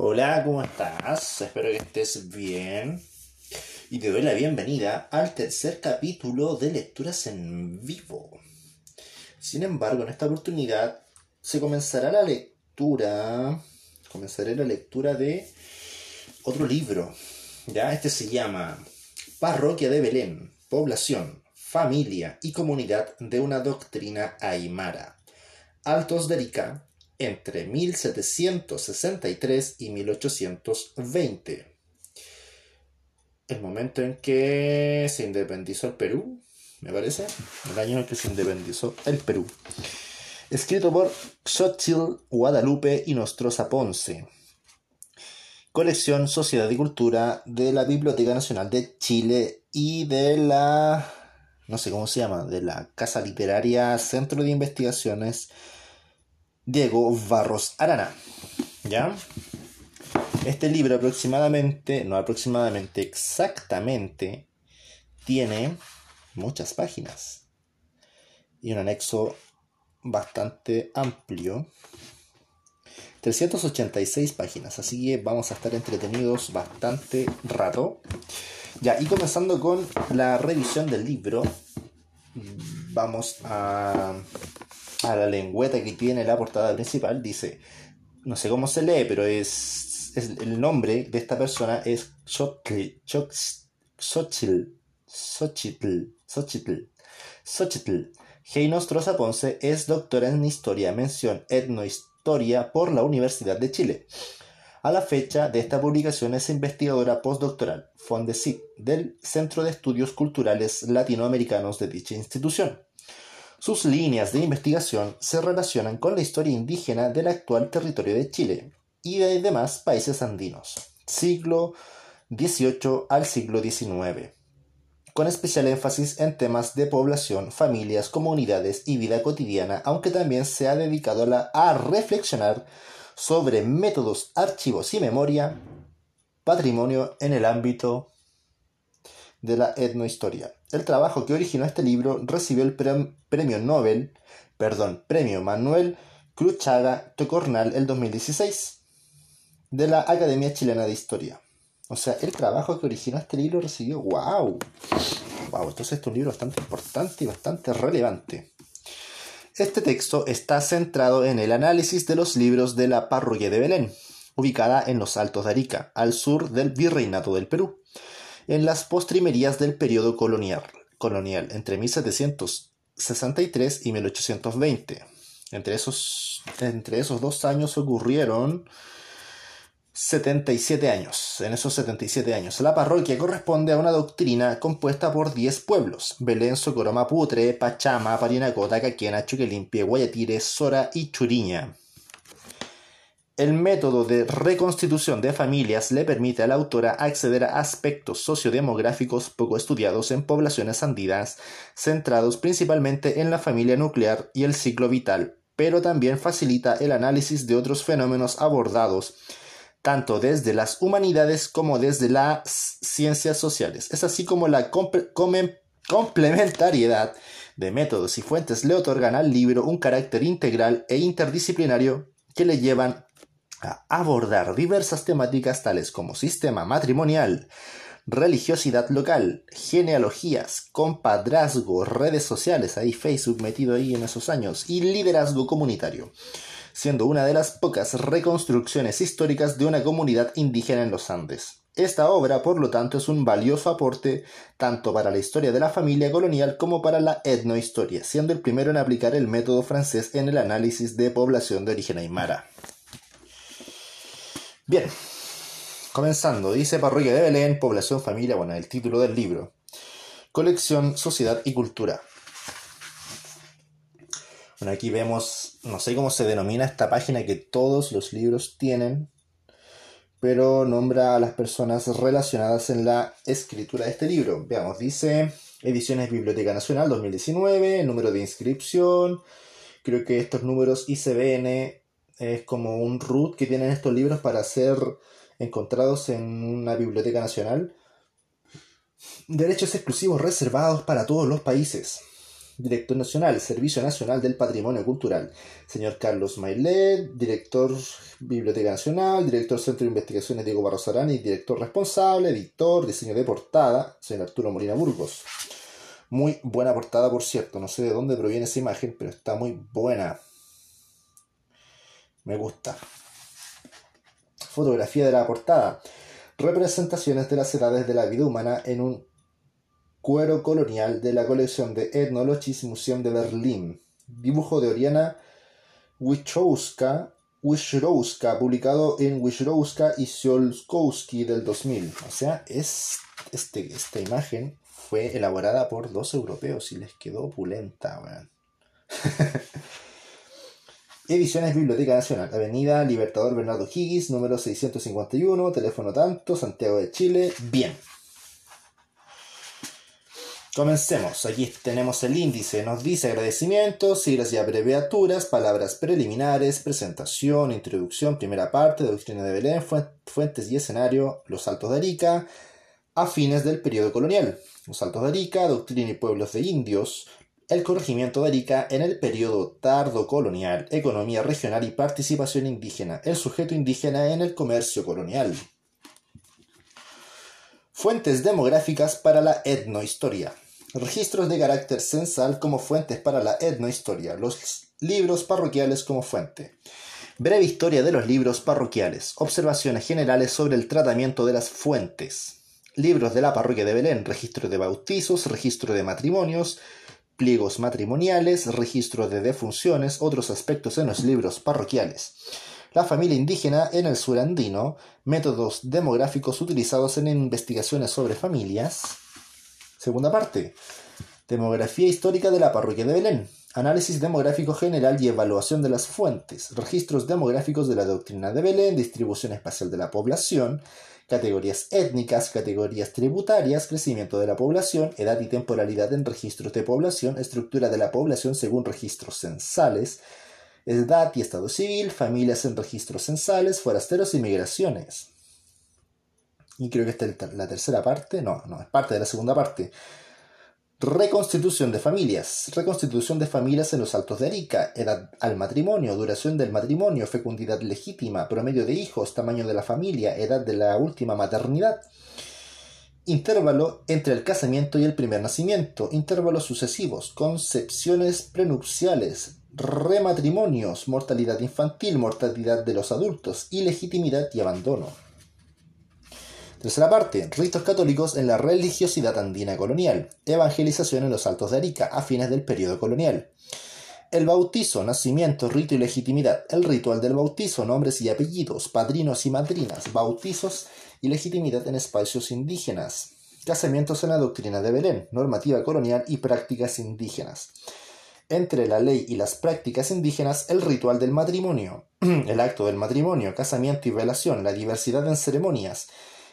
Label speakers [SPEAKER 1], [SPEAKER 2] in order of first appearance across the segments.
[SPEAKER 1] Hola, ¿cómo estás? Espero que estés bien. Y te doy la bienvenida al tercer capítulo de Lecturas en Vivo. Sin embargo, en esta oportunidad se comenzará la lectura. Comenzaré la lectura de otro libro. Ya, este se llama Parroquia de Belén, población, familia y comunidad de una doctrina aymara. Altos de Arica, entre 1763 y 1820. El momento en que se independizó el Perú, me parece, el año en que se independizó el Perú. Escrito por Xochitl Guadalupe y Nostroza Ponce. Colección Sociedad y Cultura de la Biblioteca Nacional de Chile y de la, no sé cómo se llama, de la Casa Literaria Centro de Investigaciones Diego Barros Arana. ¿Ya? Este libro aproximadamente, no aproximadamente, exactamente, tiene muchas páginas y un anexo bastante amplio. 386 páginas, así que vamos a estar entretenidos bastante rato. Ya, y comenzando con la revisión del libro, vamos a a la lengüeta que tiene la portada principal, dice, no sé cómo se lee, pero es, el nombre de esta persona es Xochitl, Xochitl, Xochitl, Xochitl, Xochitl. Ponce es doctora en Historia, mención Etnohistoria por la Universidad de Chile. A la fecha de esta publicación es investigadora postdoctoral, Fondesit, del Centro de Estudios Culturales Latinoamericanos de dicha institución. Sus líneas de investigación se relacionan con la historia indígena del actual territorio de Chile y de demás países andinos, siglo XVIII al siglo XIX, con especial énfasis en temas de población, familias, comunidades y vida cotidiana, aunque también se ha dedicado a, reflexionar sobre métodos, archivos y memoria, patrimonio en el ámbito de la etnohistoria. El trabajo que originó este libro recibió el premio Nobel, perdón, premio Manuel Cruchaga Tocornal el 2016 de la Academia Chilena de Historia. O sea, el trabajo que originó este libro recibió, wow, wow, entonces este es un libro bastante importante y bastante relevante. Este texto está centrado en el análisis de los libros de la parroquia de Belén, ubicada en los Altos de Arica, al sur del Virreinato del Perú en las postrimerías del periodo colonial, colonial entre 1763 y 1820. Entre esos, entre esos dos años ocurrieron 77 años. En esos 77 años, la parroquia corresponde a una doctrina compuesta por 10 pueblos: Belén, Socoroma, Putre, Pachama, Parinacota, Caquena, Chuquelimpie, Guayatire, Sora y Churiña. El método de reconstitución de familias le permite a la autora acceder a aspectos sociodemográficos poco estudiados en poblaciones andinas, centrados principalmente en la familia nuclear y el ciclo vital, pero también facilita el análisis de otros fenómenos abordados tanto desde las humanidades como desde las ciencias sociales. Es así como la complementariedad de métodos y fuentes le otorgan al libro un carácter integral e interdisciplinario que le llevan a abordar diversas temáticas tales como sistema matrimonial, religiosidad local, genealogías, compadrazgo, redes sociales, ahí Facebook metido ahí en esos años, y liderazgo comunitario, siendo una de las pocas reconstrucciones históricas de una comunidad indígena en los Andes. Esta obra, por lo tanto, es un valioso aporte tanto para la historia de la familia colonial como para la etnohistoria, siendo el primero en aplicar el método francés en el análisis de población de origen aymara. Bien, comenzando, dice Parroquia de Belén, Población, Familia, bueno, el título del libro. Colección, Sociedad y Cultura. Bueno, aquí vemos, no sé cómo se denomina esta página que todos los libros tienen, pero nombra a las personas relacionadas en la escritura de este libro. Veamos, dice Ediciones Biblioteca Nacional 2019, número de inscripción, creo que estos números ICBN es como un root que tienen estos libros para ser encontrados en una biblioteca nacional. Derechos exclusivos reservados para todos los países. Director nacional, Servicio Nacional del Patrimonio Cultural. Señor Carlos Mailet, director Biblioteca Nacional, director Centro de Investigaciones Diego Barros Arani, director responsable, editor, diseño de portada, señor Arturo Molina Burgos. Muy buena portada, por cierto. No sé de dónde proviene esa imagen, pero está muy buena. Me gusta. Fotografía de la portada. Representaciones de las edades de la vida humana en un cuero colonial de la colección de Ethnologisch Museum de Berlín. Dibujo de Oriana Wichowska, publicado en Wichowska y Siolkowski del 2000. O sea, es, este, esta imagen fue elaborada por dos europeos y les quedó opulenta. Ediciones Biblioteca Nacional, Avenida Libertador Bernardo Higgins, número 651, teléfono tanto, Santiago de Chile. Bien. Comencemos. Aquí tenemos el índice. Nos dice agradecimientos, siglas y abreviaturas, palabras preliminares, presentación, introducción, primera parte, doctrina de Belén, fuentes y escenario, los Altos de Arica, a fines del periodo colonial. Los Altos de Arica, doctrina y pueblos de indios, el corregimiento de Arica en el periodo tardo-colonial, economía regional y participación indígena, el sujeto indígena en el comercio colonial. Fuentes demográficas para la etnohistoria. Registros de carácter censal como fuentes para la etnohistoria. Los libros parroquiales como fuente. Breve historia de los libros parroquiales. Observaciones generales sobre el tratamiento de las fuentes. Libros de la parroquia de Belén. Registro de bautizos, registro de matrimonios, pliegos matrimoniales, registro de defunciones, otros aspectos en los libros parroquiales. La familia indígena en el sur andino, métodos demográficos utilizados en investigaciones sobre familias. Segunda parte. Demografía histórica de la parroquia de Belén. Análisis demográfico general y evaluación de las fuentes. Registros demográficos de la doctrina de Belén, distribución espacial de la población, categorías étnicas, categorías tributarias, crecimiento de la población, edad y temporalidad en registros de población, estructura de la población según registros censales, edad y estado civil, familias en registros censales, forasteros y migraciones. Y creo que esta es la tercera parte, no, no, es parte de la segunda parte. Reconstitución de familias. Reconstitución de familias en los Altos de Arica. Edad al matrimonio, duración del matrimonio, fecundidad legítima, promedio de hijos, tamaño de la familia, edad de la última maternidad. Intervalo entre el casamiento y el primer nacimiento. Intervalos sucesivos. Concepciones prenupciales. Rematrimonios. Mortalidad infantil, mortalidad de los adultos. Ilegitimidad y abandono. Tercera parte, ritos católicos en la religiosidad andina colonial, evangelización en los Altos de Arica a fines del periodo colonial. El bautizo, nacimiento, rito y legitimidad. El ritual del bautizo, nombres y apellidos, padrinos y madrinas, bautizos y legitimidad en espacios indígenas. Casamientos en la doctrina de Belén, normativa colonial y prácticas indígenas. Entre la ley y las prácticas indígenas, el ritual del matrimonio, el acto del matrimonio, casamiento y velación, la diversidad en ceremonias,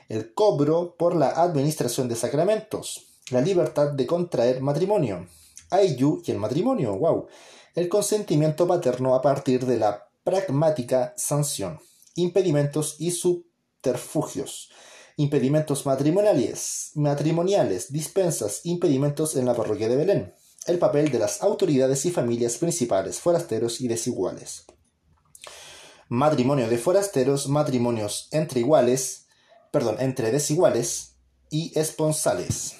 [SPEAKER 1] el cobro por la administración de sacramentos, la libertad de contraer matrimonio, Ayu y el matrimonio, wow, el consentimiento paterno a partir de la pragmática sanción, impedimentos y subterfugios, impedimentos matrimoniales, matrimoniales, dispensas, impedimentos en la parroquia de Belén, el papel de las autoridades y familias principales, forasteros y desiguales. Matrimonio de forasteros, matrimonios entre iguales, perdón, entre desiguales y esponsales.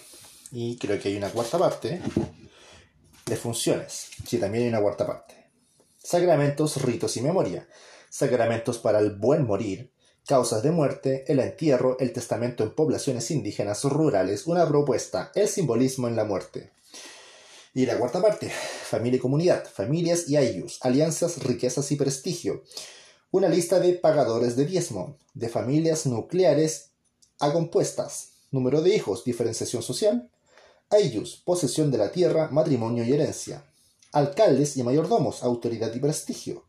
[SPEAKER 1] Y creo que hay una cuarta parte de funciones. Sí, también hay una cuarta parte. Sacramentos, ritos y memoria. Sacramentos para el buen morir. Causas de muerte, el entierro, el testamento en poblaciones indígenas rurales, una propuesta, el simbolismo en la muerte. Y la cuarta parte, familia y comunidad, familias y ayus, alianzas, riquezas y prestigio, una lista de pagadores de diezmo, de familias nucleares a compuestas, número de hijos, diferenciación social, ayllus, posesión de la tierra, matrimonio y herencia, alcaldes y mayordomos, autoridad y prestigio,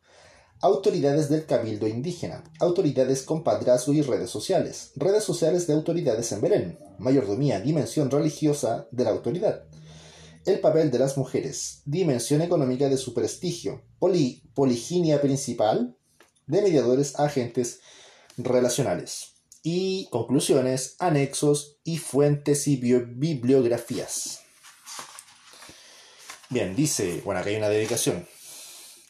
[SPEAKER 1] autoridades del cabildo indígena, autoridades con padrazgo y redes sociales, redes sociales de autoridades en Belén, mayordomía, dimensión religiosa de la autoridad, el papel de las mujeres, dimensión económica de su prestigio, poliginia principal, de mediadores agentes relacionales. Y conclusiones, anexos y fuentes y bibliografías. Bien, dice, bueno, acá hay una dedicación.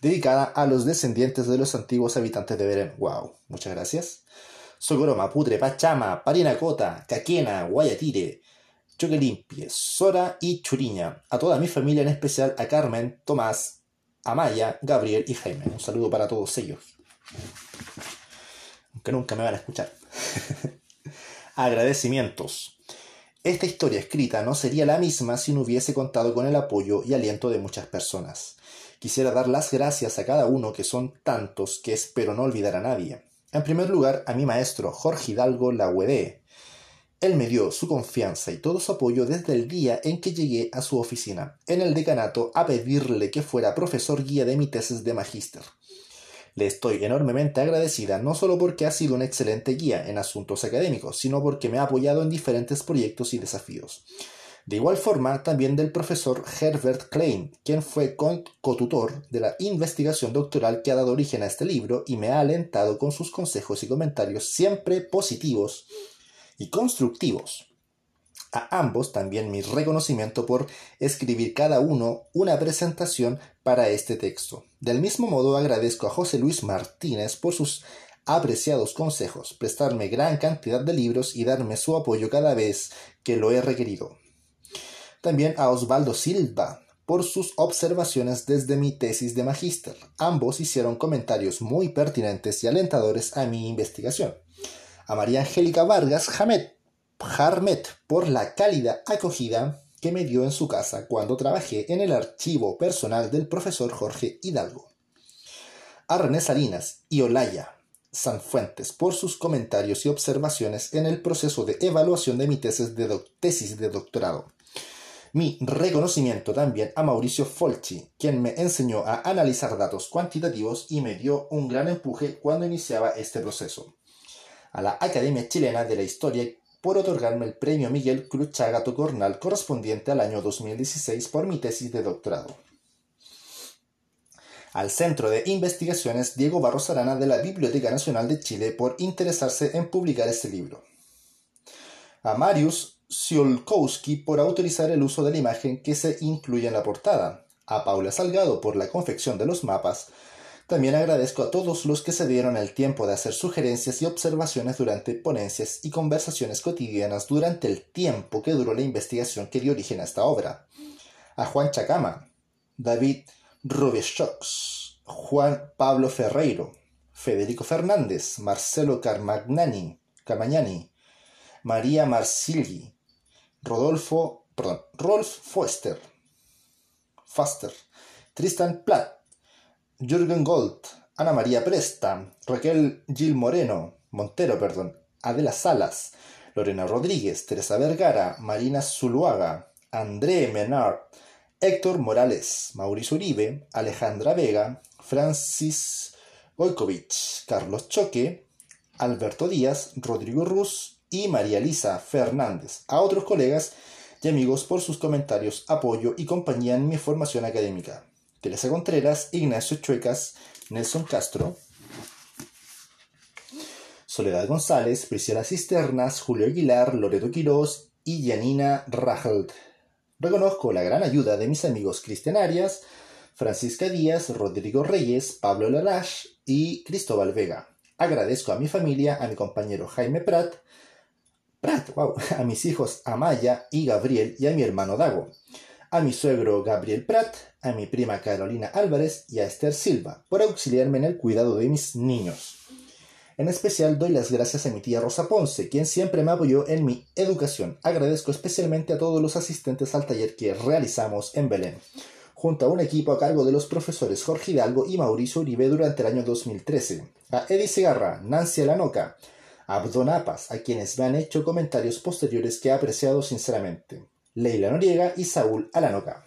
[SPEAKER 1] Dedicada a los descendientes de los antiguos habitantes de Belén. Wow, muchas gracias. Socoroma, Putre, Pachama, Parinacota, Caquena, Guayatire, Choquelimpie, Sora y Churiña. A toda mi familia, en especial a Carmen, Tomás, Amaya, Gabriel y Jaime. Un saludo para todos ellos. Aunque nunca me van a escuchar. Agradecimientos. Esta historia escrita no sería la misma si no hubiese contado con el apoyo y aliento de muchas personas. Quisiera dar las gracias a cada uno que son tantos que espero no olvidar a nadie. En primer lugar, a mi maestro Jorge Hidalgo Lagüedé. Él me dio su confianza y todo su apoyo desde el día en que llegué a su oficina, en el decanato, a pedirle que fuera profesor guía de mi tesis de magíster. Le estoy enormemente agradecida no solo porque ha sido un excelente guía en asuntos académicos, sino porque me ha apoyado en diferentes proyectos y desafíos. De igual forma, también del profesor Herbert Klein, quien fue cotutor de la investigación doctoral que ha dado origen a este libro y me ha alentado con sus consejos y comentarios siempre positivos y constructivos. A ambos también mi reconocimiento por escribir cada uno una presentación para este texto. Del mismo modo agradezco a José Luis Martínez por sus apreciados consejos, prestarme gran cantidad de libros y darme su apoyo cada vez que lo he requerido. También a Osvaldo Silva por sus observaciones desde mi tesis de magíster. Ambos hicieron comentarios muy pertinentes y alentadores a mi investigación. A María Angélica Vargas Jamet Harmet por la cálida acogida que me dio en su casa cuando trabajé en el archivo personal del profesor Jorge Hidalgo. A René Salinas y Olaya Sanfuentes por sus comentarios y observaciones en el proceso de evaluación de mi tesis de, tesis de doctorado. Mi reconocimiento también a Mauricio Folchi, quien me enseñó a analizar datos cuantitativos y me dio un gran empuje cuando iniciaba este proceso. A la Academia Chilena de la Historia por otorgarme el premio Miguel Cruchaga Tocornal correspondiente al año 2016 por mi tesis de doctorado. Al Centro de Investigaciones Diego Barros Arana de la Biblioteca Nacional de Chile por interesarse en publicar este libro. A Marius Siolkowski por autorizar el uso de la imagen que se incluye en la portada. A Paula Salgado por la confección de los mapas también agradezco a todos los que se dieron el tiempo de hacer sugerencias y observaciones durante ponencias y conversaciones cotidianas durante el tiempo que duró la investigación que dio origen a esta obra. A Juan Chacama, David Rubichox, Juan Pablo Ferreiro, Federico Fernández, Marcelo Carmagnani, Camagnani, María Marsilgi, Rodolfo, Rolf Foster, Faster, Tristan Platt, Jürgen Gold, Ana María Presta, Raquel Gil Moreno, Montero, perdón, Adela Salas, Lorena Rodríguez, Teresa Vergara, Marina Zuluaga, André Menard, Héctor Morales, Mauricio Uribe, Alejandra Vega, Francis Goikovich, Carlos Choque, Alberto Díaz, Rodrigo Ruz y María Lisa Fernández. A otros colegas y amigos por sus comentarios, apoyo y compañía en mi formación académica. Teresa Contreras, Ignacio Chuecas, Nelson Castro, Soledad González, Priscila Cisternas, Julio Aguilar, Loreto Quirós y Janina Rajald. Reconozco la gran ayuda de mis amigos Cristian Arias, Francisca Díaz, Rodrigo Reyes, Pablo Larache y Cristóbal Vega. Agradezco a mi familia, a mi compañero Jaime Prat, wow, a mis hijos Amaya y Gabriel y a mi hermano Dago a mi suegro Gabriel Prat, a mi prima Carolina Álvarez y a Esther Silva por auxiliarme en el cuidado de mis niños. En especial doy las gracias a mi tía Rosa Ponce, quien siempre me apoyó en mi educación. Agradezco especialmente a todos los asistentes al taller que realizamos en Belén, junto a un equipo a cargo de los profesores Jorge Hidalgo y Mauricio Uribe durante el año 2013, a Eddie Segarra, Nancy Alanoca, a Abdonapas, a quienes me han hecho comentarios posteriores que he apreciado sinceramente. Leila Noriega y Saúl Alanoca.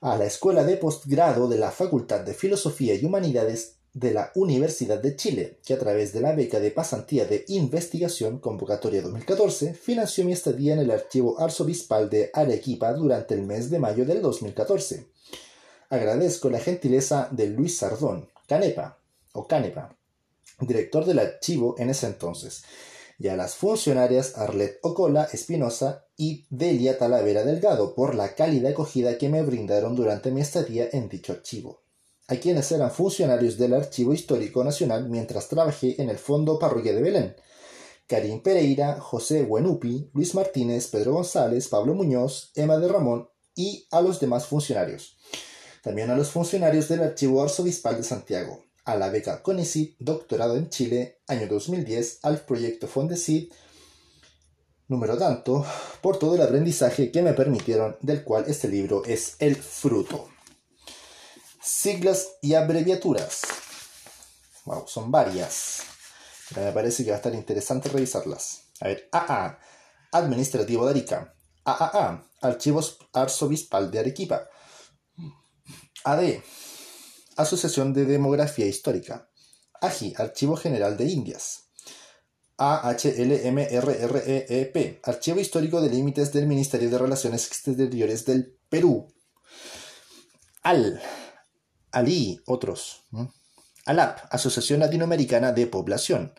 [SPEAKER 1] A la Escuela de Postgrado de la Facultad de Filosofía y Humanidades de la Universidad de Chile, que a través de la beca de pasantía de investigación convocatoria 2014 financió mi estadía en el archivo arzobispal de Arequipa durante el mes de mayo del 2014. Agradezco la gentileza de Luis Sardón, Canepa, o Canepa, director del archivo en ese entonces, y a las funcionarias Arlet Ocola Espinosa y Delia Talavera Delgado por la cálida acogida que me brindaron durante mi estadía en dicho archivo, a quienes eran funcionarios del Archivo Histórico Nacional mientras trabajé en el Fondo Parroquia de Belén. Karim Pereira, José Buenupi, Luis Martínez, Pedro González, Pablo Muñoz, Emma de Ramón y a los demás funcionarios. También a los funcionarios del Archivo Arzobispal de Santiago, a la beca CONICIT, doctorado en Chile, año 2010, al proyecto Fondesit, número tanto, por todo el aprendizaje que me permitieron, del cual este libro es el fruto. Siglas y abreviaturas. Wow, son varias. Pero me parece que va a estar interesante revisarlas. A ver, AA, Administrativo de Arica. AAA, Archivos Arzobispal de Arequipa. AD, Asociación de Demografía Histórica. AGI, Archivo General de Indias. AHLMRREP, Archivo Histórico de Límites del Ministerio de Relaciones Exteriores del Perú. AL, ALI, otros. ALAP, Asociación Latinoamericana de Población.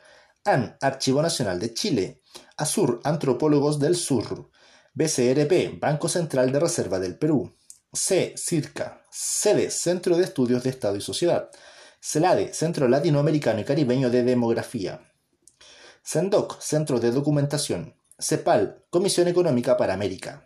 [SPEAKER 1] AN, Archivo Nacional de Chile. ASUR, Antropólogos del Sur. BCRP, Banco Central de Reserva del Perú. C. CIRCA. Sede, Centro de Estudios de Estado y Sociedad. CELADE, Centro Latinoamericano y Caribeño de Demografía. CENDOC, Centro de Documentación. CEPAL, Comisión Económica para América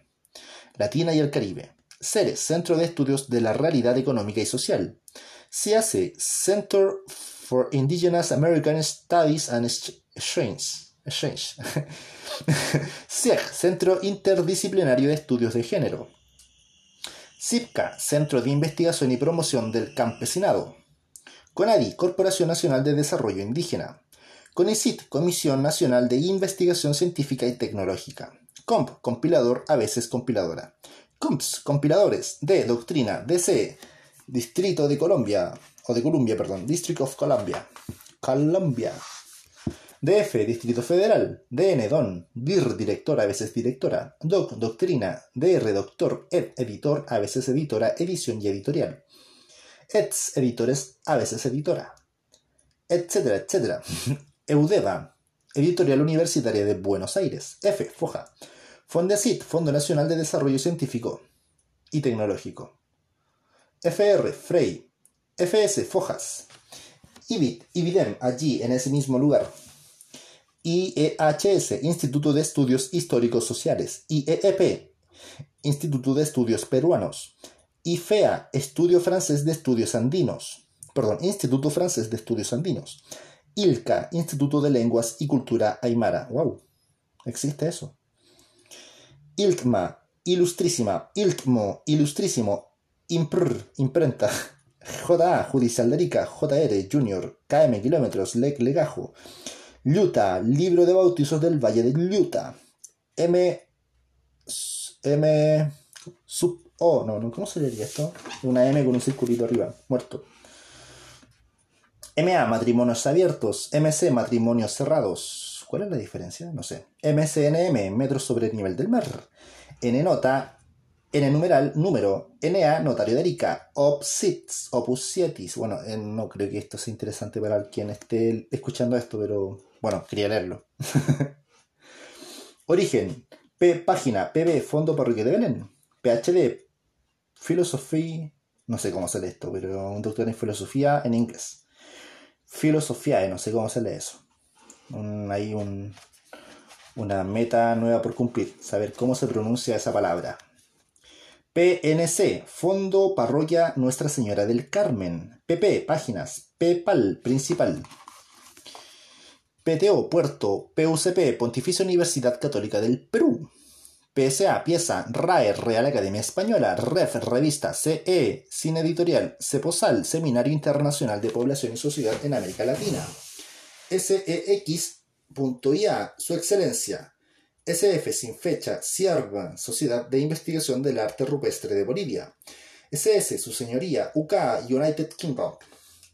[SPEAKER 1] Latina y el Caribe. CERES, Centro de Estudios de la Realidad Económica y Social. CIACE, Center for Indigenous American Studies and Exchange. Exchange. CIEG, Centro Interdisciplinario de Estudios de Género. CIPCA, Centro de Investigación y Promoción del Campesinado. CONADI, Corporación Nacional de Desarrollo Indígena. CONICIT, Comisión Nacional de Investigación Científica y Tecnológica. COMP, compilador, a veces compiladora. COMPS, compiladores de Doctrina, DC, Distrito de Colombia, o de Columbia, perdón, District of Columbia. Colombia. DF, Distrito Federal, DN, DON, DIR, director, a veces directora, DOC, doctrina, DR, doctor, ED, editor, a veces editora, edición y editorial, EDS, editores, a veces editora, etcétera, etcétera. EUDEVA, Editorial Universitaria de Buenos Aires, F, FOJA, Fondesit, Fondo Nacional de Desarrollo Científico y Tecnológico, FR, FREI, FS, FOJAS, IBIT, IBIDEM, allí en ese mismo lugar, IEHS, Instituto de Estudios Históricos Sociales, IEEP, Instituto de Estudios Peruanos, IFEA, Estudio Francés de Estudios Andinos, perdón, Instituto Francés de Estudios Andinos, ILCA, Instituto de Lenguas y Cultura Aymara. ¡Wow! ¿Existe eso? ILCMA, Ilustrísima, ILCMO, Ilustrísimo, IMPR, Imprenta, JA, Judicial de Arica, JR, Junior, KM, Kilómetros, LEC, Legajo, Luta, libro de bautizos del Valle de Luta. M. M. Sub. O, no, no, ¿cómo se leería esto? Una M con un circulito arriba, muerto. MA, matrimonios abiertos. MC, matrimonios cerrados. ¿Cuál es la diferencia? No sé. MCNM, metros sobre el nivel del mar. N nota, N numeral, número. NA, notario de Arica. OPSITS, opus sietis. Bueno, eh, no creo que esto sea interesante para quien esté escuchando esto, pero bueno, quería leerlo. Origen. P, página. PB, Fondo Parroquia de Belén. PhD. Filosofía. No sé cómo lee esto, pero un doctor en filosofía en inglés. Filosofía, no sé cómo se lee eso. hay un, una meta nueva por cumplir. Saber cómo se pronuncia esa palabra. PNC, Fondo Parroquia Nuestra Señora del Carmen. PP, páginas. PEPAL, principal. PTO, Puerto, PUCP, Pontificia Universidad Católica del Perú. PSA, pieza, RAE, Real Academia Española, REF, revista, CE, Cine Editorial, CEPOSAL, Seminario Internacional de Población y Sociedad en América Latina. SEX.IA, Su Excelencia. SF, sin fecha, CIARBA, Sociedad de Investigación del Arte Rupestre de Bolivia. SS, Su Señoría, UK, United Kingdom.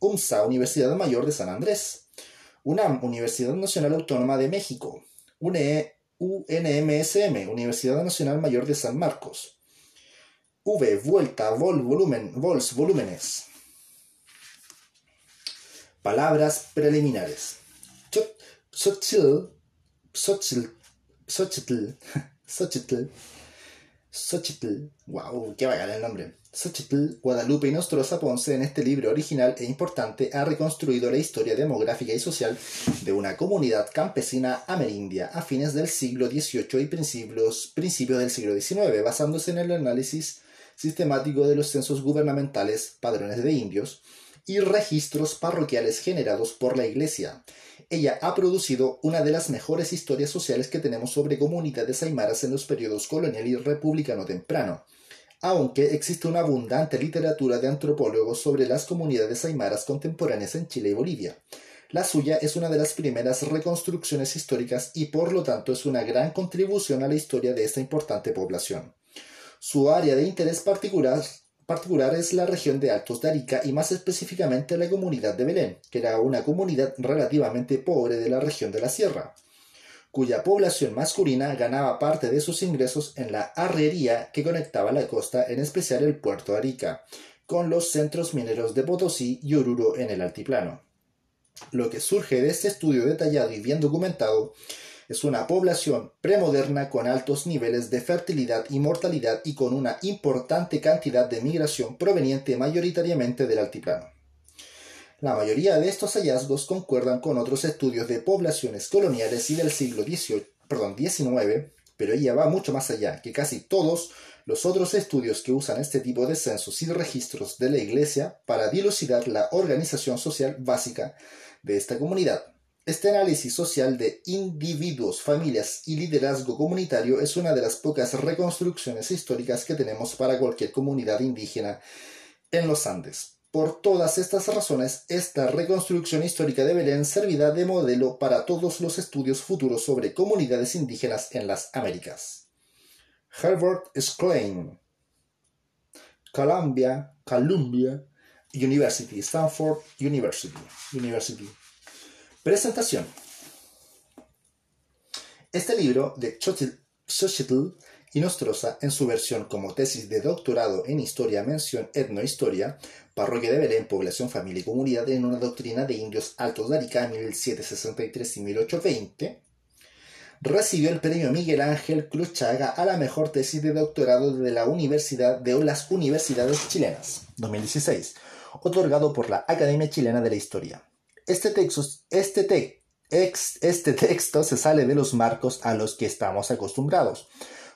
[SPEAKER 1] UMSA, Universidad Mayor de San Andrés. UNAM, Universidad Nacional Autónoma de México, UNE, UNMSM, Universidad Nacional Mayor de San Marcos, V, vuelta, vol, volumen, vols, volúmenes. Palabras preliminares. Chotchil, Xochitl, Xochitl, Xochitl, Xochitl, wow, qué bacán el nombre. Xochitl, Guadalupe y Nostroza Ponce en este libro original e importante ha reconstruido la historia demográfica y social de una comunidad campesina amerindia a fines del siglo XVIII y principios, del siglo XIX, basándose en el análisis sistemático de los censos gubernamentales, padrones de indios y registros parroquiales generados por la Iglesia. Ella ha producido una de las mejores historias sociales que tenemos sobre comunidades aymaras en los periodos colonial y republicano temprano aunque existe una abundante literatura de antropólogos sobre las comunidades aymaras contemporáneas en Chile y Bolivia. La suya es una de las primeras reconstrucciones históricas y por lo tanto es una gran contribución a la historia de esta importante población. Su área de interés particular, particular es la región de Altos de Arica y más específicamente la comunidad de Belén, que era una comunidad relativamente pobre de la región de la Sierra cuya población masculina ganaba parte de sus ingresos en la arriería que conectaba la costa, en especial el puerto de Arica, con los centros mineros de Potosí y Oruro en el altiplano. Lo que surge de este estudio detallado y bien documentado es una población premoderna con altos niveles de fertilidad y mortalidad y con una importante cantidad de migración proveniente mayoritariamente del altiplano. La mayoría de estos hallazgos concuerdan con otros estudios de poblaciones coloniales y del siglo XVIII, perdón, XIX, pero ella va mucho más allá, que casi todos los otros estudios que usan este tipo de censos y registros de la Iglesia para dilucidar la organización social básica de esta comunidad. Este análisis social de individuos, familias y liderazgo comunitario es una de las pocas reconstrucciones históricas que tenemos para cualquier comunidad indígena en los Andes. Por todas estas razones, esta reconstrucción histórica de Belén servirá de modelo para todos los estudios futuros sobre comunidades indígenas en las Américas. Herbert Klein, Columbia, Columbia University, Stanford University. University. Presentación. Este libro de Xochitl y Nostroza, en su versión como tesis de doctorado en Historia, mención Etnohistoria, Parroquia de Belén, Población, Familia y Comunidad en una doctrina de indios altos de Arica 1763 y 1820, recibió el premio Miguel Ángel Cruz Chaga a la mejor tesis de doctorado de la Universidad de las Universidades Chilenas 2016, otorgado por la Academia Chilena de la Historia. Este texto, este, este texto se sale de los marcos a los que estamos acostumbrados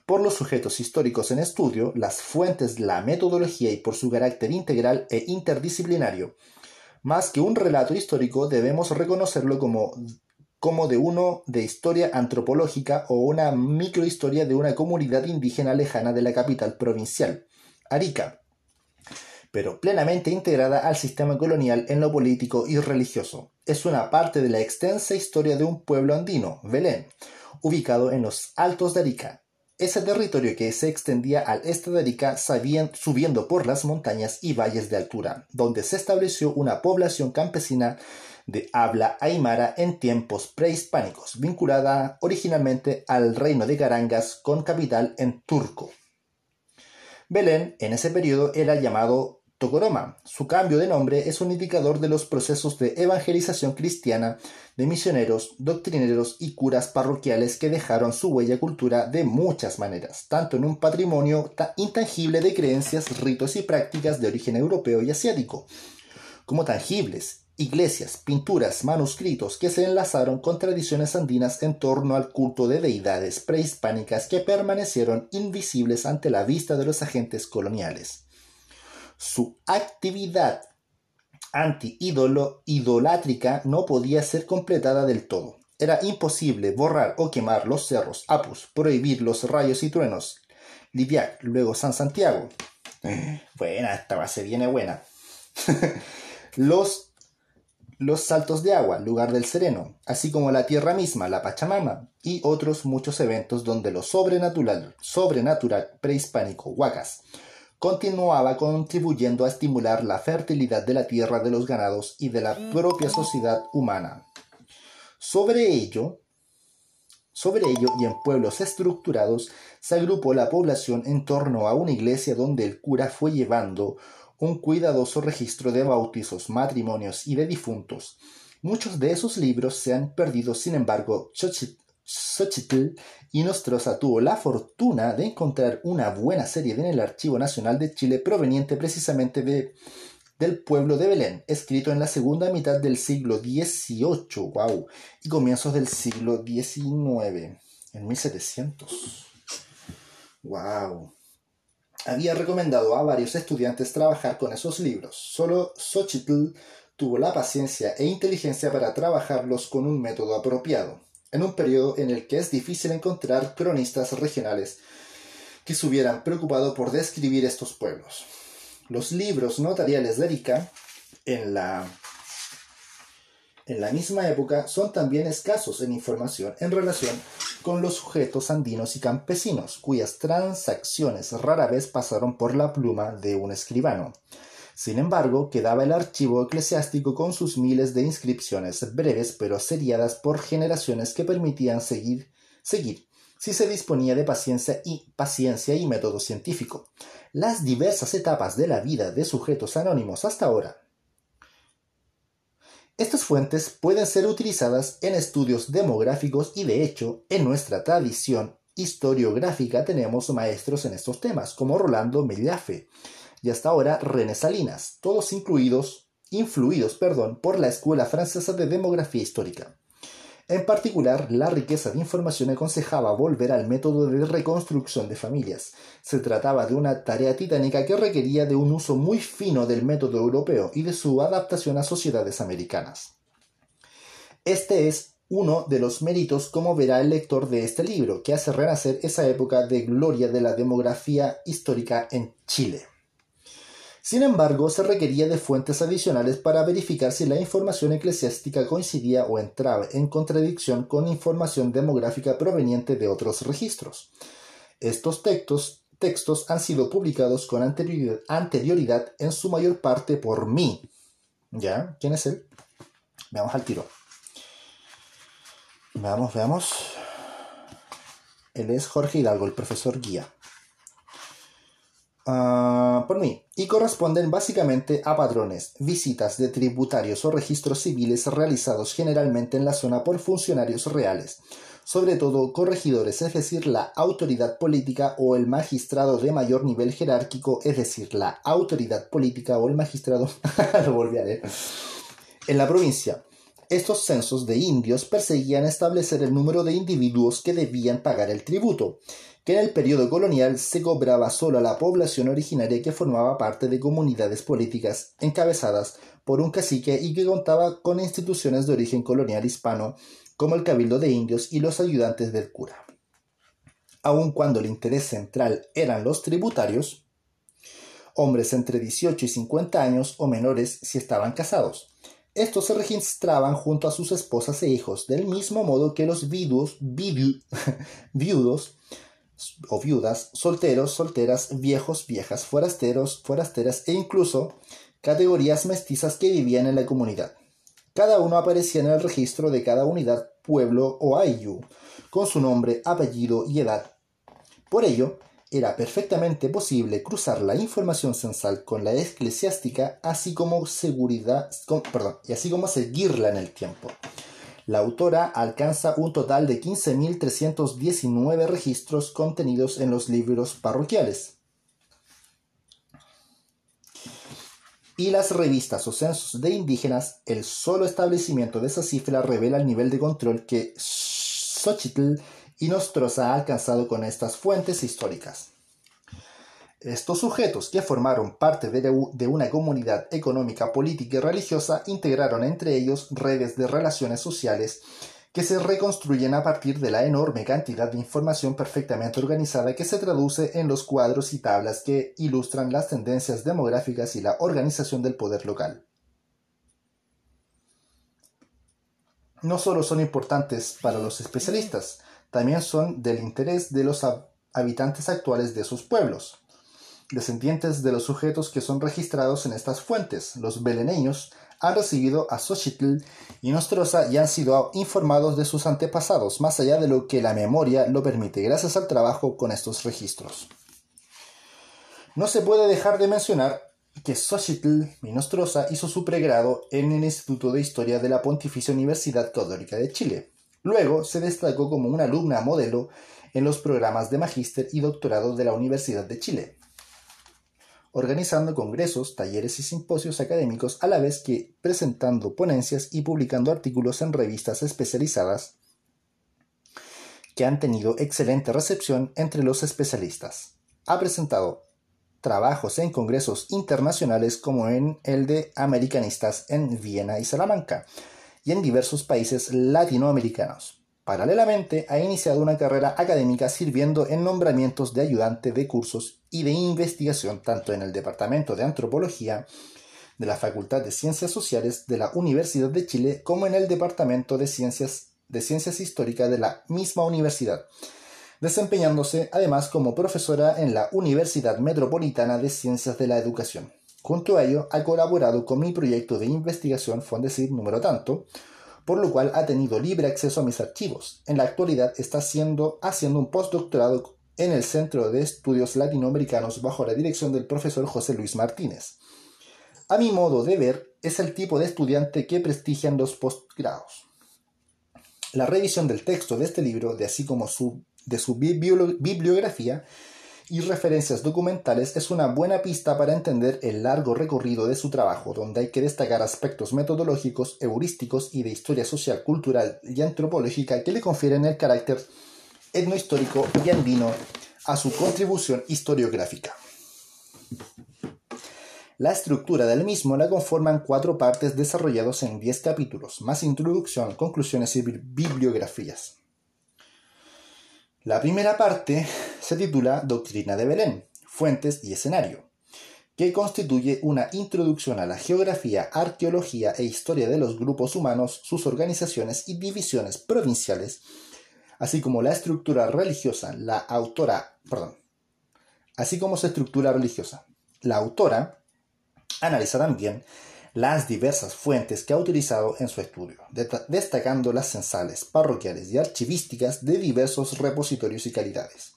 [SPEAKER 1] por los sujetos históricos en estudio, las fuentes, la metodología y por su carácter integral e interdisciplinario. Más que un relato histórico, debemos reconocerlo como, como de uno de historia antropológica o una microhistoria de una comunidad indígena lejana de la capital provincial, Arica, pero plenamente integrada al sistema colonial en lo político y religioso. Es una parte de la extensa historia de un pueblo andino, Belén, ubicado en los Altos de Arica, ese territorio que se extendía al este de Arica subiendo por las montañas y valles de altura, donde se estableció una población campesina de habla aymara en tiempos prehispánicos, vinculada originalmente al reino de Garangas con capital en Turco. Belén en ese periodo era llamado Tocoroma. Su cambio de nombre es un indicador de los procesos de evangelización cristiana de misioneros, doctrineros y curas parroquiales que dejaron su huella cultura de muchas maneras, tanto en un patrimonio intangible de creencias, ritos y prácticas de origen europeo y asiático, como tangibles, iglesias, pinturas, manuscritos que se enlazaron con tradiciones andinas en torno al culto de deidades prehispánicas que permanecieron invisibles ante la vista de los agentes coloniales. Su actividad anti-idolátrica no podía ser completada del todo. Era imposible borrar o quemar los cerros Apus, prohibir los rayos y truenos. Liviac, luego San Santiago. Buena, esta base viene buena. los, los saltos de agua, lugar del sereno, así como la tierra misma, la Pachamama, y otros muchos eventos donde lo sobrenatural, sobrenatural prehispánico, Huacas, continuaba contribuyendo a estimular la fertilidad de la tierra de los ganados y de la propia sociedad humana. Sobre ello, sobre ello y en pueblos estructurados se agrupó la población en torno a una iglesia donde el cura fue llevando un cuidadoso registro de bautizos, matrimonios y de difuntos. Muchos de esos libros se han perdido, sin embargo, Xochitl y Nostroza tuvo la fortuna de encontrar una buena serie en el Archivo Nacional de Chile proveniente precisamente de, del pueblo de Belén, escrito en la segunda mitad del siglo XVIII, wow, y comienzos del siglo XIX, en 1700. Wow. Había recomendado a varios estudiantes trabajar con esos libros. Solo Xochitl tuvo la paciencia e inteligencia para trabajarlos con un método apropiado, en un periodo en el que es difícil encontrar cronistas regionales que se hubieran preocupado por describir estos pueblos. Los libros notariales de Erika, en la, en la misma época, son también escasos en información en relación con los sujetos andinos y campesinos, cuyas transacciones rara vez pasaron por la pluma de un escribano. Sin embargo, quedaba el archivo eclesiástico con sus miles de inscripciones breves pero seriadas por generaciones que permitían seguir, seguir si se disponía de paciencia y, paciencia y método científico, las diversas etapas de la vida de sujetos anónimos hasta ahora. Estas fuentes pueden ser utilizadas en estudios demográficos y de hecho, en nuestra tradición historiográfica tenemos maestros en estos temas, como Rolando Mellafe, y hasta ahora René Salinas, todos incluidos, influidos perdón, por la Escuela Francesa de Demografía Histórica. En particular, la riqueza de información aconsejaba volver al método de reconstrucción de familias. Se trataba de una tarea titánica que requería de un uso muy fino del método europeo y de su adaptación a sociedades americanas. Este es uno de los méritos, como verá el lector de este libro, que hace renacer esa época de gloria de la demografía histórica en Chile. Sin embargo, se requería de fuentes adicionales para verificar si la información eclesiástica coincidía o entraba en contradicción con información demográfica proveniente de otros registros. Estos textos, han sido publicados con anterioridad en su mayor parte por mí. ¿Ya? ¿Quién es él? Veamos al tiro. Veamos, veamos. Él es Jorge Hidalgo, el profesor guía. Ah, por mí, y corresponden básicamente a padrones, visitas de tributarios o registros civiles realizados generalmente en la zona por funcionarios reales, sobre todo corregidores, es decir, la autoridad política o el magistrado de mayor nivel jerárquico, es decir, la autoridad política o el magistrado, lo volví a leer, en la provincia. Estos censos de indios perseguían establecer el número de individuos que debían pagar el tributo, que en el periodo colonial se cobraba solo a la población originaria que formaba parte de comunidades políticas encabezadas por un cacique y que contaba con instituciones de origen colonial hispano como el Cabildo de Indios y los ayudantes del cura. Aun cuando el interés central eran los tributarios, hombres entre 18 y 50 años o menores si estaban casados. Estos se registraban junto a sus esposas e hijos, del mismo modo que los viudos, viudos o viudas, solteros, solteras, viejos, viejas, forasteros, forasteras e incluso categorías mestizas que vivían en la comunidad. Cada uno aparecía en el registro de cada unidad, pueblo o ayllu, con su nombre, apellido y edad. Por ello, era perfectamente posible cruzar la información censal con la eclesiástica, así como seguridad, perdón, y así como seguirla en el tiempo. La autora alcanza un total de 15.319 registros contenidos en los libros parroquiales. Y las revistas o censos de indígenas, el solo establecimiento de esa cifra revela el nivel de control que Xochitl y Nostroza ha alcanzado con estas fuentes históricas. Estos sujetos, que formaron parte de una comunidad económica, política y religiosa, integraron entre ellos redes de relaciones sociales que se reconstruyen a partir de la enorme cantidad de información perfectamente organizada que se traduce en los cuadros y tablas que ilustran las tendencias demográficas y la organización del poder local. No solo son importantes para los especialistas, también son del interés de los habitantes actuales de sus pueblos descendientes de los sujetos que son registrados en estas fuentes. Los beleneños han recibido a Xochitl y Nostroza y han sido informados de sus antepasados, más allá de lo que la memoria lo permite, gracias al trabajo con estos registros. No se puede dejar de mencionar que Xochitl y Nostroza hizo su pregrado en el Instituto de Historia de la Pontificia Universidad Católica de Chile, Luego se destacó como una alumna modelo en los programas de magíster y doctorado de la Universidad de Chile, organizando congresos, talleres y simposios académicos a la vez que presentando ponencias y publicando artículos en revistas especializadas que han tenido excelente recepción entre los especialistas. Ha presentado trabajos en congresos internacionales como en el de Americanistas en Viena y Salamanca en diversos países latinoamericanos. Paralelamente, ha iniciado una carrera académica sirviendo en nombramientos de ayudante de cursos y de investigación tanto en el Departamento de Antropología de la Facultad de Ciencias Sociales de la Universidad de Chile como en el Departamento de Ciencias de Ciencias Históricas de la misma universidad, desempeñándose además como profesora en la Universidad Metropolitana de Ciencias de la Educación. Junto a ello, ha colaborado con mi proyecto de investigación Fondesit número tanto, por lo cual ha tenido libre acceso a mis archivos. En la actualidad está haciendo, haciendo un postdoctorado en el Centro de Estudios Latinoamericanos bajo la dirección del profesor José Luis Martínez. A mi modo de ver, es el tipo de estudiante que prestigian los postgrados. La revisión del texto de este libro, de así como su, de su bibliografía y referencias documentales, es una buena pista para entender el largo recorrido de su trabajo, donde hay que destacar aspectos metodológicos, heurísticos y de historia social, cultural y antropológica que le confieren el carácter etnohistórico y andino a su contribución historiográfica. La estructura del mismo la conforman cuatro partes desarrollados en diez capítulos, más introducción, conclusiones y bibliografías. La primera parte se titula Doctrina de Belén, Fuentes y Escenario, que constituye una introducción a la geografía, arqueología e historia de los grupos humanos, sus organizaciones y divisiones provinciales, así como la estructura religiosa, la autora, perdón, así como su estructura religiosa. La autora Analiza también las diversas fuentes que ha utilizado en su estudio, destacando las censales, parroquiales y archivísticas de diversos repositorios y calidades.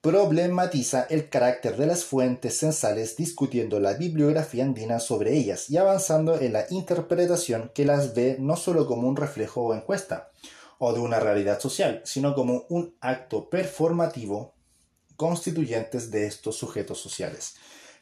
[SPEAKER 1] Problematiza el carácter de las fuentes censales discutiendo la bibliografía andina sobre ellas y avanzando en la interpretación que las ve no solo como un reflejo o encuesta o de una realidad social, sino como un acto performativo constituyentes de estos sujetos sociales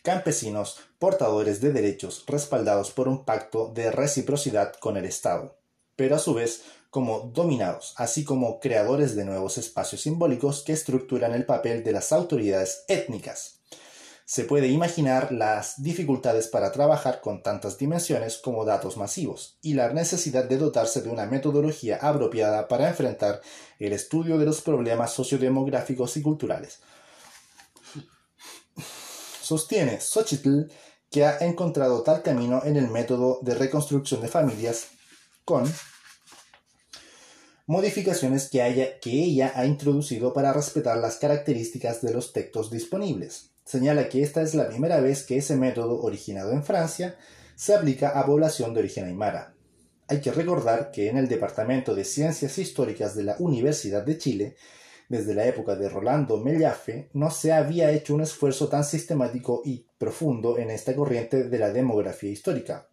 [SPEAKER 1] campesinos portadores de derechos respaldados por un pacto de reciprocidad con el Estado, pero a su vez como dominados, así como creadores de nuevos espacios simbólicos que estructuran el papel de las autoridades étnicas. Se puede imaginar las dificultades para trabajar con tantas dimensiones como datos masivos y la necesidad de dotarse de una metodología apropiada para enfrentar el estudio de los problemas sociodemográficos y culturales, Sostiene Xochitl que ha encontrado tal camino en el método de reconstrucción de familias con modificaciones que, que ella ha introducido para respetar las características de los textos disponibles. Señala que esta es la primera vez que ese método, originado en Francia, se aplica a población de origen aymara. Hay que recordar que en el Departamento de Ciencias Históricas de la Universidad de Chile desde la época de Rolando Mellafe, no se había hecho un esfuerzo tan sistemático y profundo en esta corriente de la demografía histórica.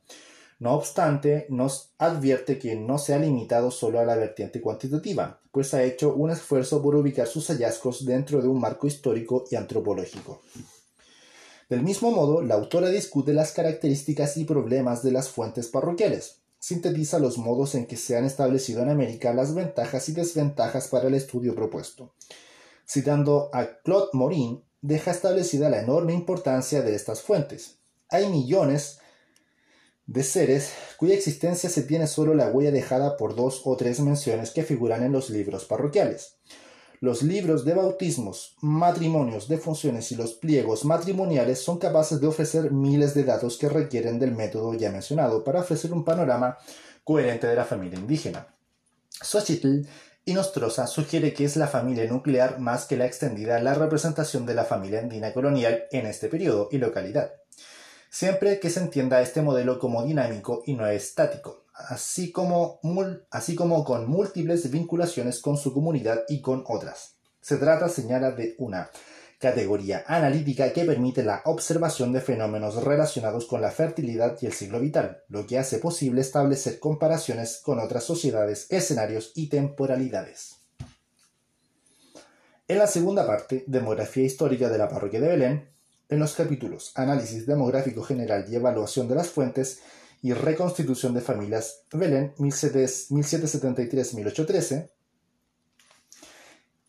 [SPEAKER 1] No obstante, nos advierte que no se ha limitado solo a la vertiente cuantitativa, pues ha hecho un esfuerzo por ubicar sus hallazgos dentro de un marco histórico y antropológico. Del mismo modo, la autora discute las características y problemas de las fuentes parroquiales, sintetiza los modos en que se han establecido en América las ventajas y desventajas para el estudio propuesto. Citando a Claude Morin, deja establecida la enorme importancia de estas fuentes. Hay millones de seres cuya existencia se tiene solo la huella dejada por dos o tres menciones que figuran en los libros parroquiales. Los libros de bautismos, matrimonios, defunciones y los pliegos matrimoniales son capaces de ofrecer miles de datos que requieren del método ya mencionado para ofrecer un panorama coherente de la familia indígena. Xochitl y Nostroza sugiere que es la familia nuclear más que la extendida la representación de la familia andina colonial en este periodo y localidad, siempre que se entienda este modelo como dinámico y no estático así como, así como con múltiples vinculaciones con su comunidad y con otras. Se trata, señala, de una categoría analítica que permite la observación de fenómenos relacionados con la fertilidad y el ciclo vital, lo que hace posible establecer comparaciones con otras sociedades, escenarios y temporalidades. En la segunda parte, Demografía histórica de la parroquia de Belén, en los capítulos Análisis demográfico general y evaluación de las fuentes y Reconstitución de familias, Belén 1773-1813,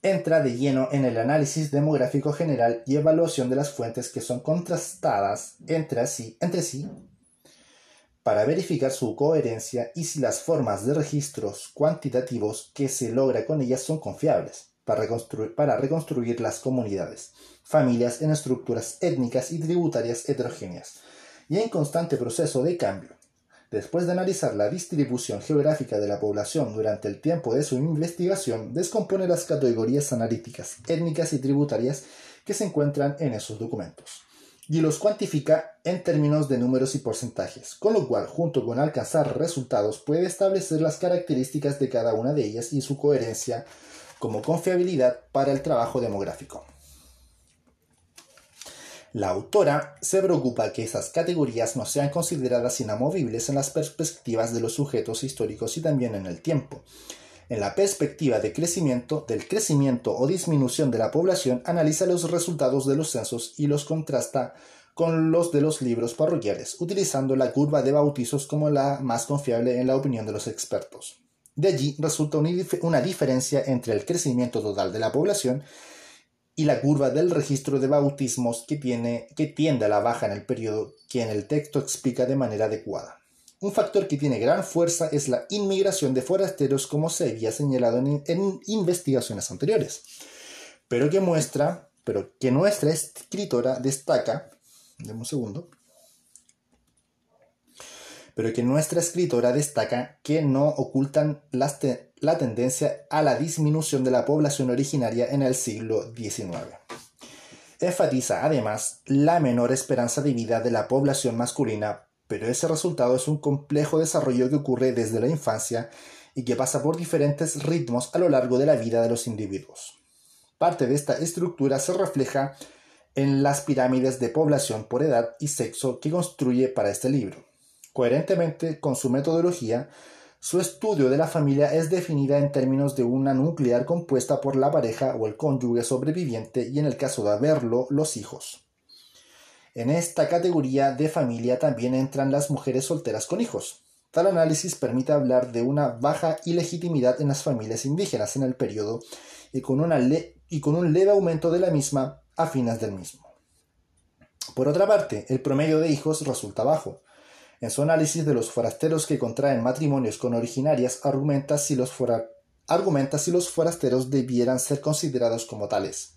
[SPEAKER 1] entra de lleno en el análisis demográfico general y evaluación de las fuentes que son contrastadas entre sí, entre sí para verificar su coherencia y si las formas de registros cuantitativos que se logra con ellas son confiables para reconstruir, para reconstruir las comunidades, familias en estructuras étnicas y tributarias heterogéneas y en constante proceso de cambio Después de analizar la distribución geográfica de la población durante el tiempo de su investigación, descompone las categorías analíticas, étnicas y tributarias que se encuentran en esos documentos y los cuantifica en términos de números y porcentajes, con lo cual, junto con alcanzar resultados, puede establecer las características de cada una de ellas y su coherencia como confiabilidad para el trabajo demográfico. La autora se preocupa que esas categorías no sean consideradas inamovibles en las perspectivas de los sujetos históricos y también en el tiempo. En la perspectiva de crecimiento, del crecimiento o disminución de la población, analiza los resultados de los censos y los contrasta con los de los libros parroquiales, utilizando la curva de bautizos como la más confiable en la opinión de los expertos. De allí resulta una diferencia entre el crecimiento total de la población y la curva del registro de bautismos que, tiene, que tiende a la baja en el periodo que en el texto explica de manera adecuada. Un factor que tiene gran fuerza es la inmigración de forasteros como se había señalado en, en investigaciones anteriores, pero que muestra, pero que nuestra escritora destaca, demos un segundo, pero que nuestra escritora destaca que no ocultan la tendencia a la disminución de la población originaria en el siglo XIX. Enfatiza además la menor esperanza de vida de la población masculina, pero ese resultado es un complejo desarrollo que ocurre desde la infancia y que pasa por diferentes ritmos a lo largo de la vida de los individuos. Parte de esta estructura se refleja en las pirámides de población por edad y sexo que construye para este libro. Coherentemente con su metodología, su estudio de la familia es definida en términos de una nuclear compuesta por la pareja o el cónyuge sobreviviente y en el caso de haberlo, los hijos. En esta categoría de familia también entran las mujeres solteras con hijos. Tal análisis permite hablar de una baja ilegitimidad en las familias indígenas en el periodo y con, y con un leve aumento de la misma a fines del mismo. Por otra parte, el promedio de hijos resulta bajo, en su análisis de los forasteros que contraen matrimonios con originarias, argumenta si los, forasteros debieran ser considerados como tales,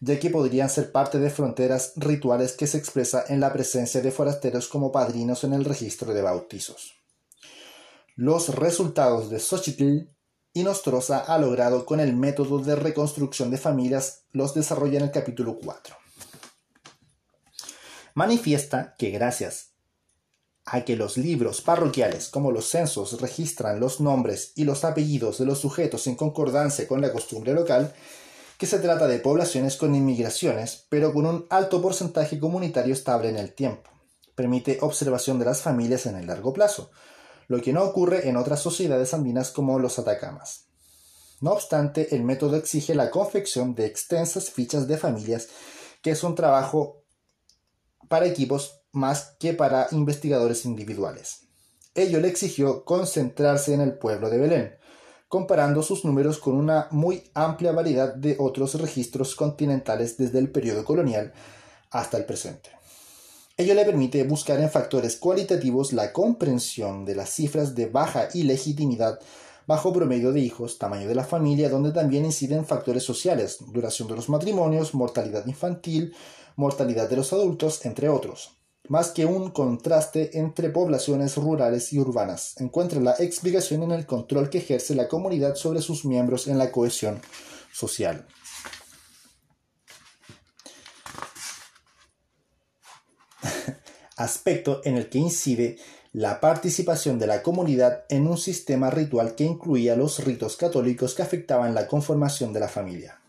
[SPEAKER 1] ya que podrían ser parte de fronteras rituales que se expresa en la presencia de forasteros como padrinos en el registro de bautizos. Los resultados de Xochitl y Nostroza ha logrado con el método de reconstrucción de familias los desarrolla en el capítulo 4. Manifiesta que gracias a que los libros parroquiales como los censos registran los nombres y los apellidos de los sujetos en concordancia con la costumbre local, que se trata de poblaciones con inmigraciones, pero con un alto porcentaje comunitario estable en el tiempo. Permite observación de las familias en el largo plazo, lo que no ocurre en otras sociedades andinas como los atacamas. No obstante, el método exige la confección de extensas fichas de familias, que es un trabajo para equipos más que para investigadores individuales. Ello le exigió concentrarse en el pueblo de Belén, comparando sus números con una muy amplia variedad de otros registros continentales desde el periodo colonial hasta el presente. Ello le permite buscar en factores cualitativos la comprensión de las cifras de baja ilegitimidad, bajo promedio de hijos, tamaño de la familia, donde también inciden factores sociales, duración de los matrimonios, mortalidad infantil, mortalidad de los adultos, entre otros más que un contraste entre poblaciones rurales y urbanas. Encuentra la explicación en el control que ejerce la comunidad sobre sus miembros en la cohesión social. Aspecto en el que incide la participación de la comunidad en un sistema ritual que incluía los ritos católicos que afectaban la conformación de la familia.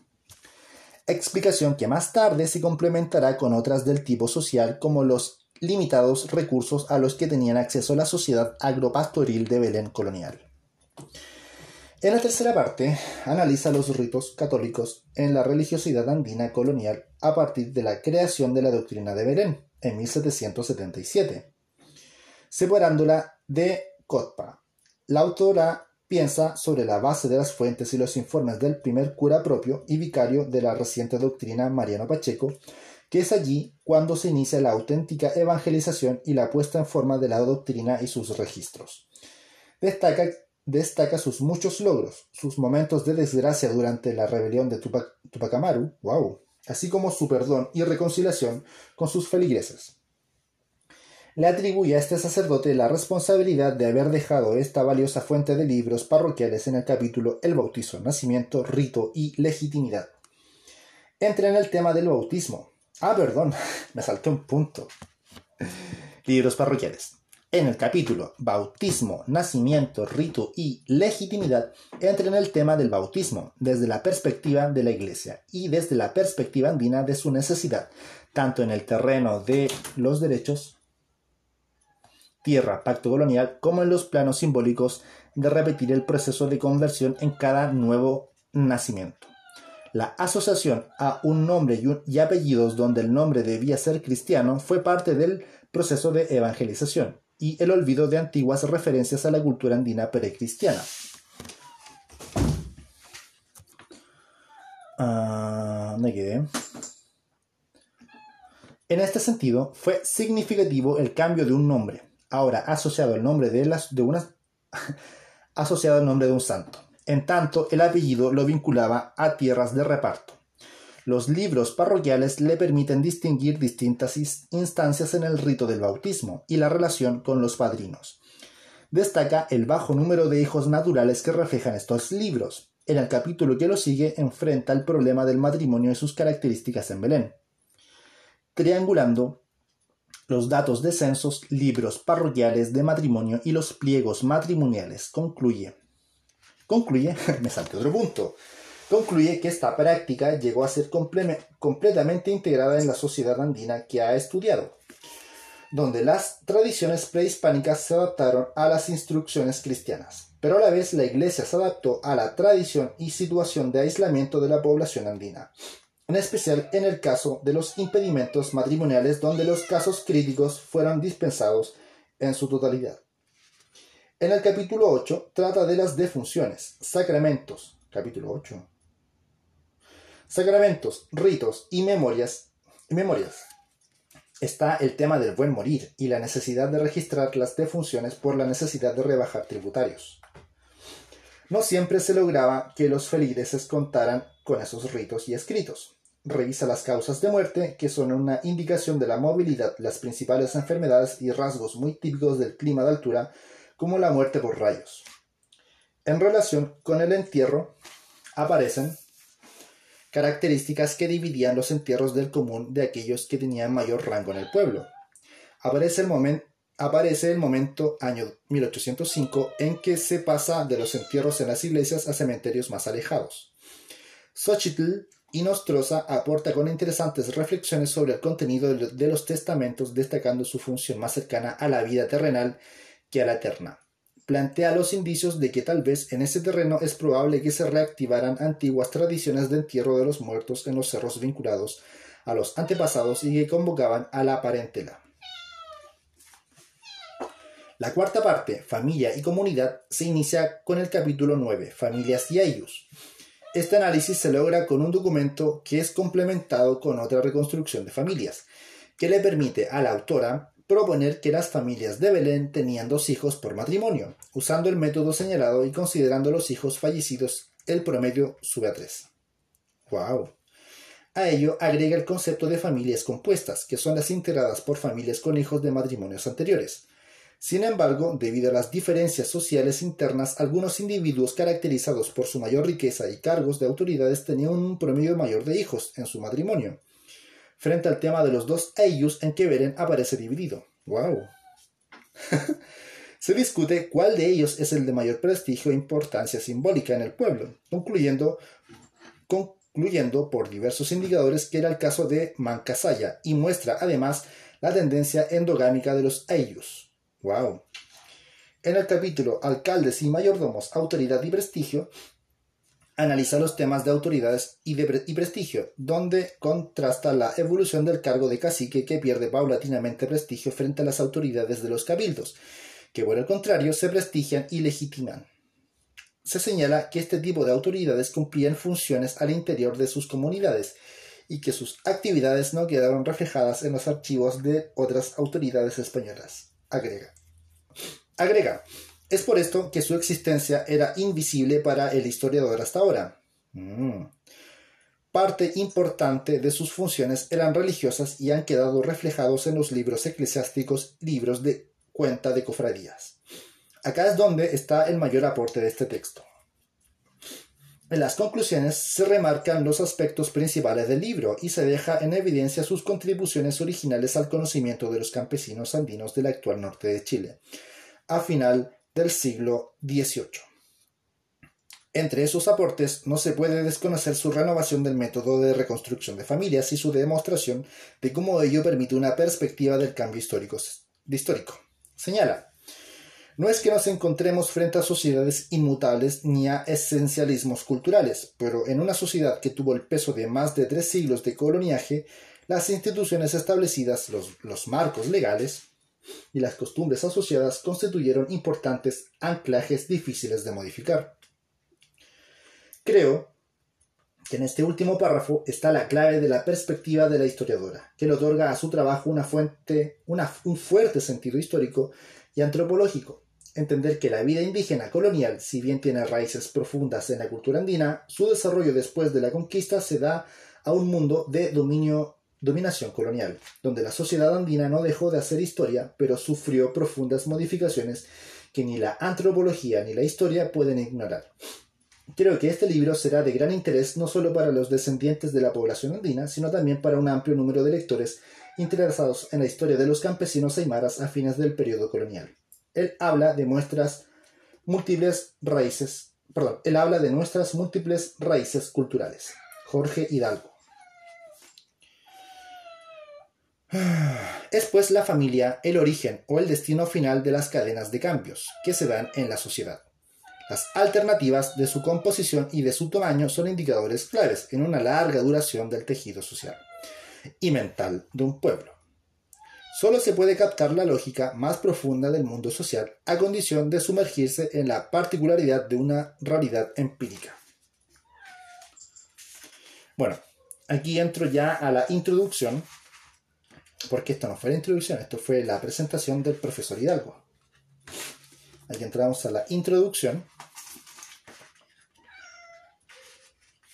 [SPEAKER 1] explicación que más tarde se complementará con otras del tipo social como los limitados recursos a los que tenían acceso la sociedad agropastoril de Belén colonial. En la tercera parte, analiza los ritos católicos en la religiosidad andina colonial a partir de la creación de la doctrina de Belén en 1777, separándola de Cotpa. La autora piensa sobre la base de las fuentes y los informes del primer cura propio y vicario de la reciente doctrina Mariano Pacheco, que es allí cuando se inicia la auténtica evangelización y la puesta en forma de la doctrina y sus registros. Destaca destaca sus muchos logros, sus momentos de desgracia durante la rebelión de Tupac, Amaru, wow, así como su perdón y reconciliación con sus feligreses. Le atribuye a este sacerdote la responsabilidad de haber dejado esta valiosa fuente de libros parroquiales en el capítulo El bautizo, nacimiento, rito y legitimidad. Entra en el tema del bautismo. Ah, perdón, me salté un punto. Libros parroquiales. En el capítulo Bautismo, Nacimiento, Rito y Legitimidad entra en el tema del bautismo desde la perspectiva de la Iglesia y desde la perspectiva andina de su necesidad, tanto en el terreno de los derechos, tierra, pacto colonial, como en los planos simbólicos de repetir el proceso de conversión en cada nuevo nacimiento. La asociación a un nombre y apellidos donde el nombre debía ser cristiano fue parte del proceso de evangelización y el olvido de antiguas referencias a la cultura andina precristiana. Ah, En este sentido, fue significativo el cambio de un nombre, ahora asociado al nombre de, las, de una, asociado al nombre de un santo. En tanto, el apellido lo vinculaba a tierras de reparto. Los libros parroquiales le permiten distinguir distintas instancias en el rito del bautismo y la relación con los padrinos. Destaca el bajo número de hijos naturales que reflejan estos libros. En el capítulo que lo sigue enfrenta el problema del matrimonio y sus características en Belén. Triangulando los datos de censos, libros parroquiales de matrimonio y los pliegos matrimoniales, concluye. Concluye, me otro punto concluye que esta práctica llegó a ser completamente integrada en la sociedad andina que ha estudiado, donde las tradiciones prehispánicas se adaptaron a las instrucciones cristianas, pero a la vez la Iglesia se adaptó a la tradición y situación de aislamiento de la población andina, en especial en el caso de los impedimentos matrimoniales donde los casos críticos fueron dispensados en su totalidad. En el capítulo 8 trata de las defunciones, sacramentos, capítulo 8, Sacramentos, ritos y memorias, memorias. Está el tema del buen morir y la necesidad de registrar las defunciones por la necesidad de rebajar tributarios. No siempre se lograba que los feligreses contaran con esos ritos y escritos. Revisa las causas de muerte, que son una indicación de la movilidad, las principales enfermedades y rasgos muy típicos del clima de altura, como la muerte por rayos. En relación con el entierro, aparecen características que dividían los entierros del común de aquellos que tenían mayor rango en el pueblo. Aparece el, momento año 1805 en que se pasa de los entierros en las iglesias a cementerios más alejados. Xochitl y Nostrosa aporta con interesantes reflexiones sobre el contenido de los testamentos, destacando su función más cercana a la vida terrenal la eterna plantea los indicios de que tal vez en ese terreno es probable que se reactivaran antiguas tradiciones de entierro de los muertos en los cerros vinculados a los antepasados y que convocaban a la parentela. La cuarta parte, familia y comunidad, se inicia con el capítulo 9, familias y ellos. Este análisis se logra con un documento que es complementado con otra reconstrucción de familias, que le permite a la autora proponer que las familias de Belén tenían dos hijos por matrimonio, usando el método señalado y considerando los hijos fallecidos, el promedio sube a tres. ¡Wow! A ello agrega el concepto de familias compuestas, que son las integradas por familias con hijos de matrimonios anteriores. Sin embargo, debido a las diferencias sociales internas, algunos individuos caracterizados por su mayor riqueza y cargos de autoridades tenían un promedio mayor de hijos en su matrimonio frente al tema de los dos ellos en que Beren aparece dividido. ¡Wow! Se discute cuál de ellos es el de mayor prestigio e importancia simbólica en el pueblo, concluyendo, por diversos indicadores que era el caso de Mancasaya y muestra además la tendencia endogámica de los Ayllus. ¡Wow! En el capítulo Alcaldes y mayordomos, autoridad y prestigio, analiza los temas de autoridades y, de prestigio, donde contrasta la evolución del cargo de cacique que pierde paulatinamente prestigio frente a las autoridades de los cabildos, que por el contrario se prestigian y legitiman. Se señala que este tipo de autoridades cumplían funciones al interior de sus comunidades y que sus actividades no quedaron reflejadas en los archivos de otras autoridades españolas. Agrega. Agrega. Es por esto que su existencia era invisible para el historiador hasta ahora. Mm. Parte importante de sus funciones eran religiosas y han quedado reflejados en los libros eclesiásticos, libros de cuenta de cofradías. Acá es donde está el mayor aporte de este texto. En las conclusiones se remarcan los aspectos principales del libro y se deja en evidencia sus contribuciones originales al conocimiento de los campesinos andinos del actual norte de Chile, final del siglo XVIII. Entre esos aportes no se puede desconocer su renovación del método de reconstrucción de familias y su demostración de cómo ello permite una perspectiva del cambio histórico. histórico. Señala, no es que nos encontremos frente a sociedades inmutables ni a esencialismos culturales, pero en una sociedad que tuvo el peso de más de tres siglos de coloniaje, las instituciones establecidas, los, los marcos legales y las costumbres asociadas constituyeron importantes anclajes difíciles de modificar. Creo que en este último párrafo está la clave de la perspectiva de la historiadora, que le otorga a su trabajo una fuente, un fuerte sentido histórico y antropológico. Entender que la vida indígena colonial, si bien tiene raíces profundas en la cultura andina, su desarrollo después de la conquista se da a un mundo de dominio, dominación colonial, donde la sociedad andina no dejó de hacer historia, pero sufrió profundas modificaciones que ni la antropología ni la historia pueden ignorar. Creo que este libro será de gran interés no solo para los descendientes de la población andina, sino también para un amplio número de lectores interesados en la historia de los campesinos aymaras a fines del periodo colonial. Él habla de nuestras múltiples raíces, perdón, él habla de nuestras múltiples raíces culturales. Jorge Hidalgo. Es pues la familia el origen o el destino final de las cadenas de cambios que se dan en la sociedad. Las alternativas de su composición y de su tamaño son indicadores claves en una larga duración del tejido social y mental de un pueblo. Solo se puede captar la lógica más profunda del mundo social a condición de sumergirse en la particularidad de una realidad empírica. Bueno, aquí entro ya a la introducción, porque esto no fue la introducción, esto fue la presentación del profesor Hidalgo. Aquí entramos a la introducción,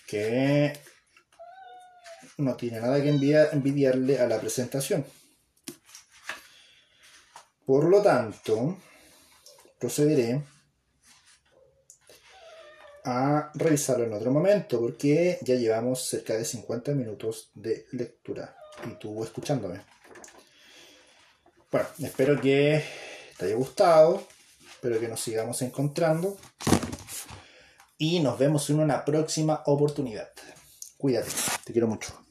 [SPEAKER 1] que no tiene nada que envidiarle a la presentación. Por lo tanto, procederé a revisarlo en otro momento porque ya llevamos cerca de 50 minutos de lectura y tú escuchándome. Bueno, espero que te haya gustado, espero que nos sigamos encontrando y nos vemos en una próxima oportunidad. Cuídate, te quiero mucho.